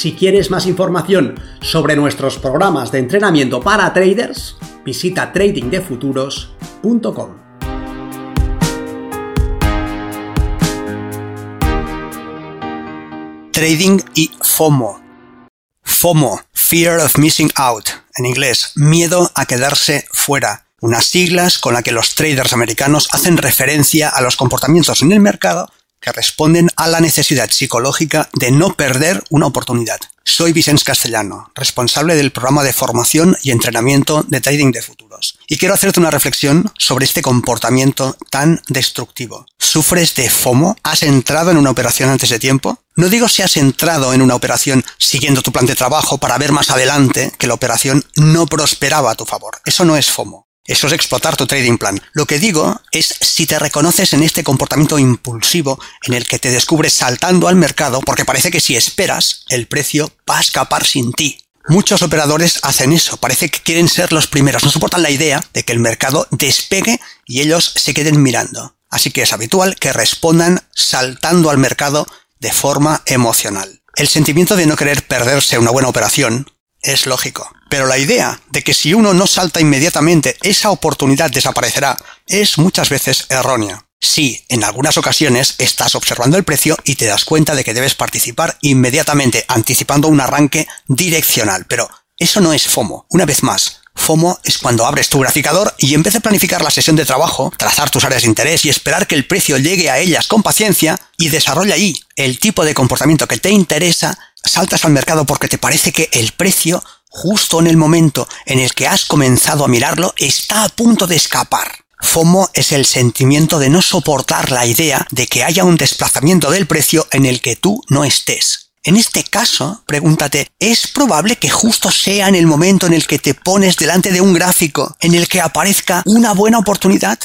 Si quieres más información sobre nuestros programas de entrenamiento para traders, visita tradingdefuturos.com. Trading y FOMO. FOMO, Fear of Missing Out, en inglés, miedo a quedarse fuera, unas siglas con la que los traders americanos hacen referencia a los comportamientos en el mercado que responden a la necesidad psicológica de no perder una oportunidad. Soy Vicens Castellano, responsable del programa de formación y entrenamiento de trading de futuros, y quiero hacerte una reflexión sobre este comportamiento tan destructivo. ¿Sufres de FOMO? ¿Has entrado en una operación antes de tiempo? No digo si has entrado en una operación siguiendo tu plan de trabajo para ver más adelante que la operación no prosperaba a tu favor. Eso no es FOMO. Eso es explotar tu trading plan. Lo que digo es si te reconoces en este comportamiento impulsivo en el que te descubres saltando al mercado porque parece que si esperas, el precio va a escapar sin ti. Muchos operadores hacen eso, parece que quieren ser los primeros, no soportan la idea de que el mercado despegue y ellos se queden mirando. Así que es habitual que respondan saltando al mercado de forma emocional. El sentimiento de no querer perderse una buena operación es lógico. Pero la idea de que si uno no salta inmediatamente esa oportunidad desaparecerá es muchas veces errónea. Sí, en algunas ocasiones estás observando el precio y te das cuenta de que debes participar inmediatamente anticipando un arranque direccional, pero eso no es FOMO. Una vez más, FOMO es cuando abres tu graficador y en vez de planificar la sesión de trabajo, trazar tus áreas de interés y esperar que el precio llegue a ellas con paciencia y desarrolla ahí el tipo de comportamiento que te interesa, saltas al mercado porque te parece que el precio, justo en el momento en el que has comenzado a mirarlo, está a punto de escapar. FOMO es el sentimiento de no soportar la idea de que haya un desplazamiento del precio en el que tú no estés. En este caso, pregúntate, ¿es probable que justo sea en el momento en el que te pones delante de un gráfico en el que aparezca una buena oportunidad?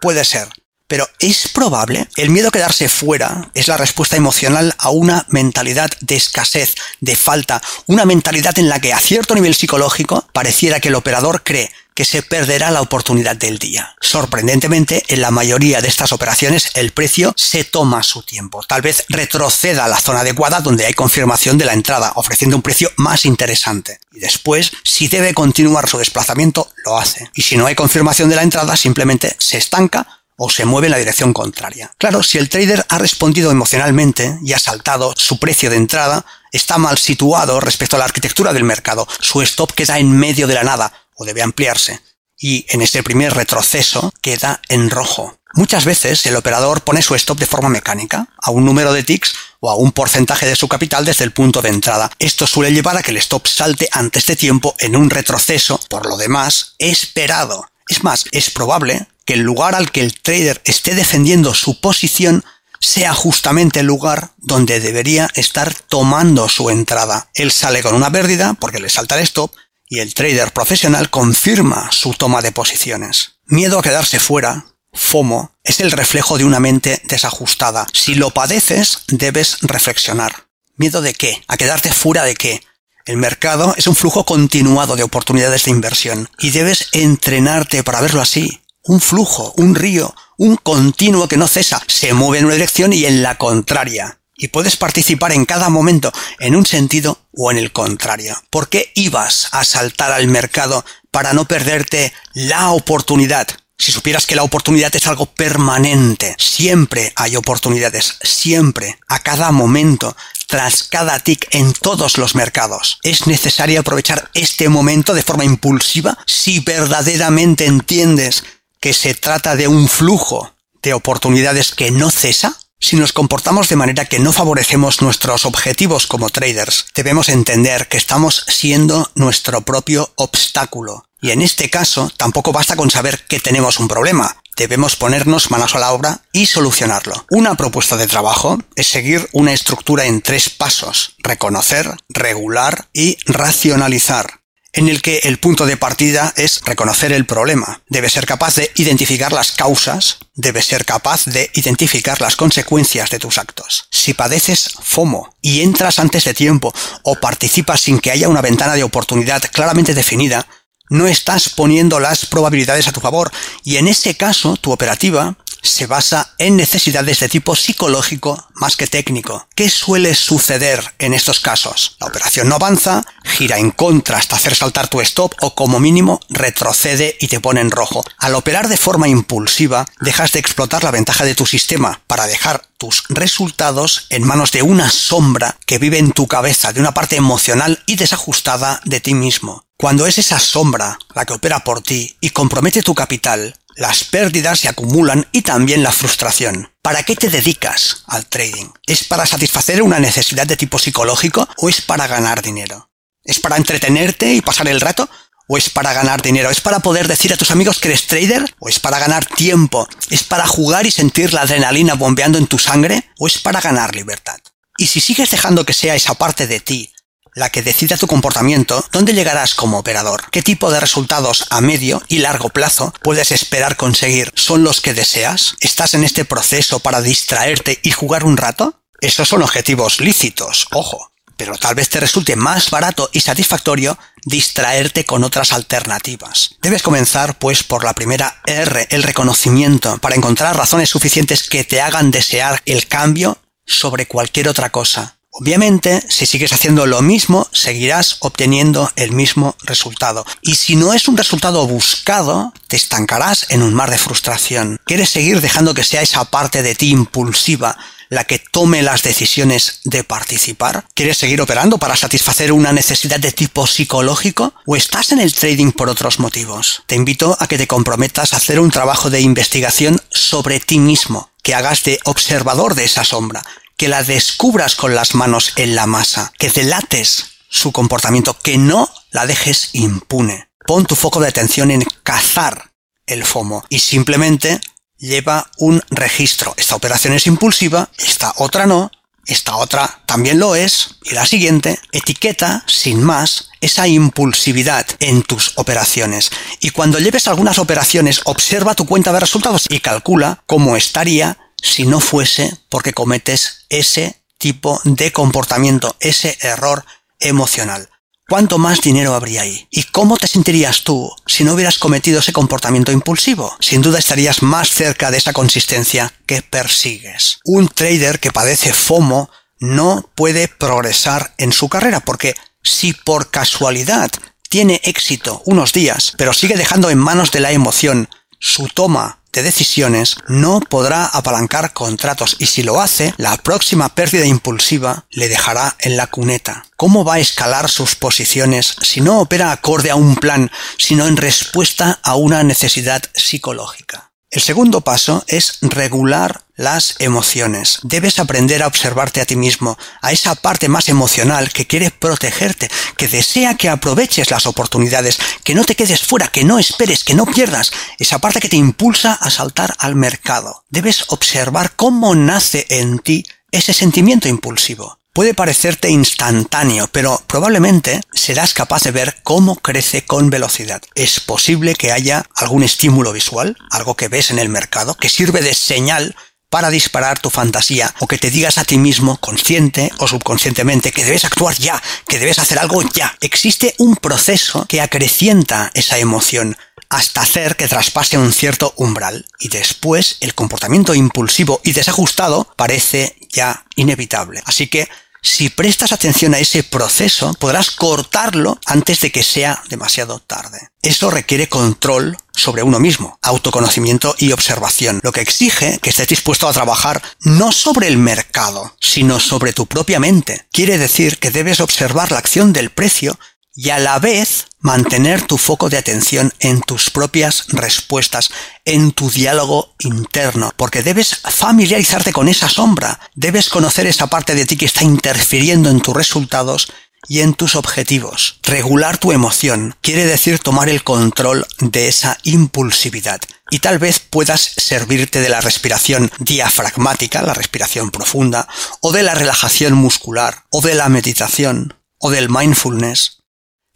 Puede ser, pero ¿es probable? El miedo a quedarse fuera es la respuesta emocional a una mentalidad de escasez, de falta, una mentalidad en la que a cierto nivel psicológico pareciera que el operador cree que se perderá la oportunidad del día. Sorprendentemente, en la mayoría de estas operaciones el precio se toma su tiempo. Tal vez retroceda a la zona adecuada donde hay confirmación de la entrada, ofreciendo un precio más interesante. Y después, si debe continuar su desplazamiento, lo hace. Y si no hay confirmación de la entrada, simplemente se estanca o se mueve en la dirección contraria. Claro, si el trader ha respondido emocionalmente y ha saltado su precio de entrada, está mal situado respecto a la arquitectura del mercado. Su stop queda en medio de la nada o debe ampliarse. Y en ese primer retroceso queda en rojo. Muchas veces el operador pone su stop de forma mecánica, a un número de ticks o a un porcentaje de su capital desde el punto de entrada. Esto suele llevar a que el stop salte antes de tiempo en un retroceso, por lo demás, esperado. Es más, es probable que el lugar al que el trader esté defendiendo su posición sea justamente el lugar donde debería estar tomando su entrada. Él sale con una pérdida porque le salta el stop y el trader profesional confirma su toma de posiciones. Miedo a quedarse fuera, FOMO, es el reflejo de una mente desajustada. Si lo padeces, debes reflexionar. ¿Miedo de qué? ¿A quedarte fuera de qué? El mercado es un flujo continuado de oportunidades de inversión y debes entrenarte para verlo así un flujo, un río, un continuo que no cesa, se mueve en una dirección y en la contraria. Y puedes participar en cada momento en un sentido o en el contrario. ¿Por qué ibas a saltar al mercado para no perderte la oportunidad? Si supieras que la oportunidad es algo permanente, siempre hay oportunidades, siempre, a cada momento, tras cada tick en todos los mercados. Es necesario aprovechar este momento de forma impulsiva si verdaderamente entiendes que se trata de un flujo de oportunidades que no cesa? Si nos comportamos de manera que no favorecemos nuestros objetivos como traders, debemos entender que estamos siendo nuestro propio obstáculo. Y en este caso, tampoco basta con saber que tenemos un problema. debemos ponernos manos a la obra y solucionarlo. Una propuesta de trabajo es seguir una estructura en tres pasos. Reconocer, regular y racionalizar en el que el punto de partida es reconocer el problema. Debe ser capaz de identificar las causas, debe ser capaz de identificar las consecuencias de tus actos. Si padeces FOMO y entras antes de tiempo o participas sin que haya una ventana de oportunidad claramente definida, no estás poniendo las probabilidades a tu favor y en ese caso tu operativa se basa en necesidades de tipo psicológico más que técnico. ¿Qué suele suceder en estos casos? La operación no avanza, gira en contra hasta hacer saltar tu stop o como mínimo retrocede y te pone en rojo. Al operar de forma impulsiva, dejas de explotar la ventaja de tu sistema para dejar tus resultados en manos de una sombra que vive en tu cabeza, de una parte emocional y desajustada de ti mismo. Cuando es esa sombra la que opera por ti y compromete tu capital, las pérdidas se acumulan y también la frustración. ¿Para qué te dedicas al trading? ¿Es para satisfacer una necesidad de tipo psicológico o es para ganar dinero? ¿Es para entretenerte y pasar el rato? ¿O es para ganar dinero? ¿Es para poder decir a tus amigos que eres trader? ¿O es para ganar tiempo? ¿Es para jugar y sentir la adrenalina bombeando en tu sangre? ¿O es para ganar libertad? Y si sigues dejando que sea esa parte de ti la que decida tu comportamiento, dónde llegarás como operador, qué tipo de resultados a medio y largo plazo puedes esperar conseguir, son los que deseas, estás en este proceso para distraerte y jugar un rato. Esos son objetivos lícitos, ojo, pero tal vez te resulte más barato y satisfactorio distraerte con otras alternativas. Debes comenzar pues por la primera R, el reconocimiento, para encontrar razones suficientes que te hagan desear el cambio sobre cualquier otra cosa. Obviamente, si sigues haciendo lo mismo, seguirás obteniendo el mismo resultado. Y si no es un resultado buscado, te estancarás en un mar de frustración. ¿Quieres seguir dejando que sea esa parte de ti impulsiva la que tome las decisiones de participar? ¿Quieres seguir operando para satisfacer una necesidad de tipo psicológico? ¿O estás en el trading por otros motivos? Te invito a que te comprometas a hacer un trabajo de investigación sobre ti mismo, que hagas de observador de esa sombra, que la descubras con las manos en la masa, que delates su comportamiento, que no la dejes impune. Pon tu foco de atención en cazar el FOMO y simplemente lleva un registro. Esta operación es impulsiva, esta otra no, esta otra también lo es, y la siguiente, etiqueta, sin más, esa impulsividad en tus operaciones. Y cuando lleves algunas operaciones, observa tu cuenta de resultados y calcula cómo estaría si no fuese porque cometes ese tipo de comportamiento, ese error emocional. ¿Cuánto más dinero habría ahí? ¿Y cómo te sentirías tú si no hubieras cometido ese comportamiento impulsivo? Sin duda estarías más cerca de esa consistencia que persigues. Un trader que padece FOMO no puede progresar en su carrera porque si por casualidad tiene éxito unos días, pero sigue dejando en manos de la emoción su toma de decisiones, no podrá apalancar contratos y si lo hace, la próxima pérdida impulsiva le dejará en la cuneta. ¿Cómo va a escalar sus posiciones si no opera acorde a un plan, sino en respuesta a una necesidad psicológica? El segundo paso es regular las emociones. Debes aprender a observarte a ti mismo, a esa parte más emocional que quiere protegerte, que desea que aproveches las oportunidades, que no te quedes fuera, que no esperes, que no pierdas, esa parte que te impulsa a saltar al mercado. Debes observar cómo nace en ti ese sentimiento impulsivo. Puede parecerte instantáneo, pero probablemente serás capaz de ver cómo crece con velocidad. Es posible que haya algún estímulo visual, algo que ves en el mercado, que sirve de señal para disparar tu fantasía o que te digas a ti mismo, consciente o subconscientemente, que debes actuar ya, que debes hacer algo ya. Existe un proceso que acrecienta esa emoción hasta hacer que traspase un cierto umbral y después el comportamiento impulsivo y desajustado parece ya inevitable. Así que si prestas atención a ese proceso, podrás cortarlo antes de que sea demasiado tarde. Eso requiere control sobre uno mismo, autoconocimiento y observación, lo que exige que estés dispuesto a trabajar no sobre el mercado, sino sobre tu propia mente. Quiere decir que debes observar la acción del precio y a la vez mantener tu foco de atención en tus propias respuestas, en tu diálogo interno, porque debes familiarizarte con esa sombra, debes conocer esa parte de ti que está interfiriendo en tus resultados y en tus objetivos. Regular tu emoción quiere decir tomar el control de esa impulsividad. y tal vez puedas servirte de la respiración diafragmática, la respiración profunda, o de la relajación muscular, o de la meditación, o del mindfulness.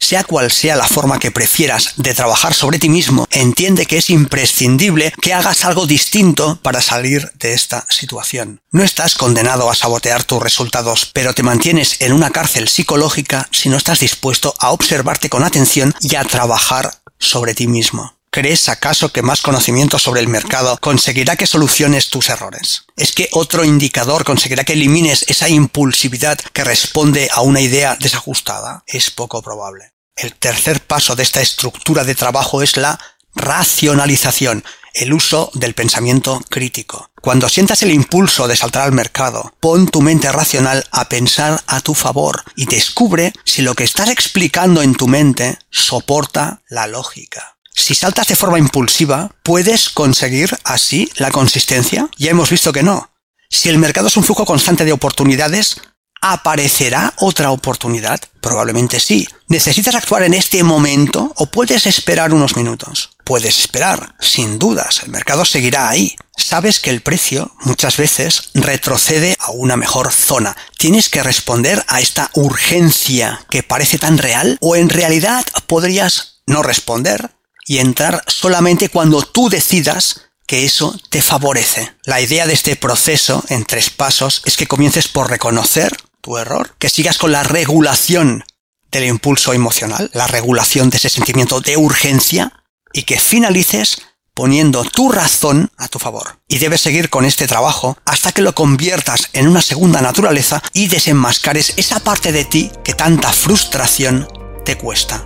Sea cual sea la forma que prefieras de trabajar sobre ti mismo, entiende que es imprescindible que hagas algo distinto para salir de esta situación. No estás condenado a sabotear tus resultados, pero te mantienes en una cárcel psicológica si no estás dispuesto a observarte con atención y a trabajar sobre ti mismo. ¿Crees acaso que más conocimiento sobre el mercado conseguirá que soluciones tus errores? ¿Es que otro indicador conseguirá que elimines esa impulsividad que responde a una idea desajustada? Es poco probable. El tercer paso de esta estructura de trabajo es la racionalización, el uso del pensamiento crítico. Cuando sientas el impulso de saltar al mercado, pon tu mente racional a pensar a tu favor y descubre si lo que estás explicando en tu mente soporta la lógica. Si saltas de forma impulsiva, ¿puedes conseguir así la consistencia? Ya hemos visto que no. Si el mercado es un flujo constante de oportunidades, ¿aparecerá otra oportunidad? Probablemente sí. ¿Necesitas actuar en este momento o puedes esperar unos minutos? Puedes esperar, sin dudas, el mercado seguirá ahí. Sabes que el precio muchas veces retrocede a una mejor zona. Tienes que responder a esta urgencia que parece tan real o en realidad podrías no responder y entrar solamente cuando tú decidas que eso te favorece. La idea de este proceso en tres pasos es que comiences por reconocer tu error, que sigas con la regulación del impulso emocional, la regulación de ese sentimiento de urgencia y que finalices poniendo tu razón a tu favor. Y debes seguir con este trabajo hasta que lo conviertas en una segunda naturaleza y desenmascares esa parte de ti que tanta frustración te cuesta.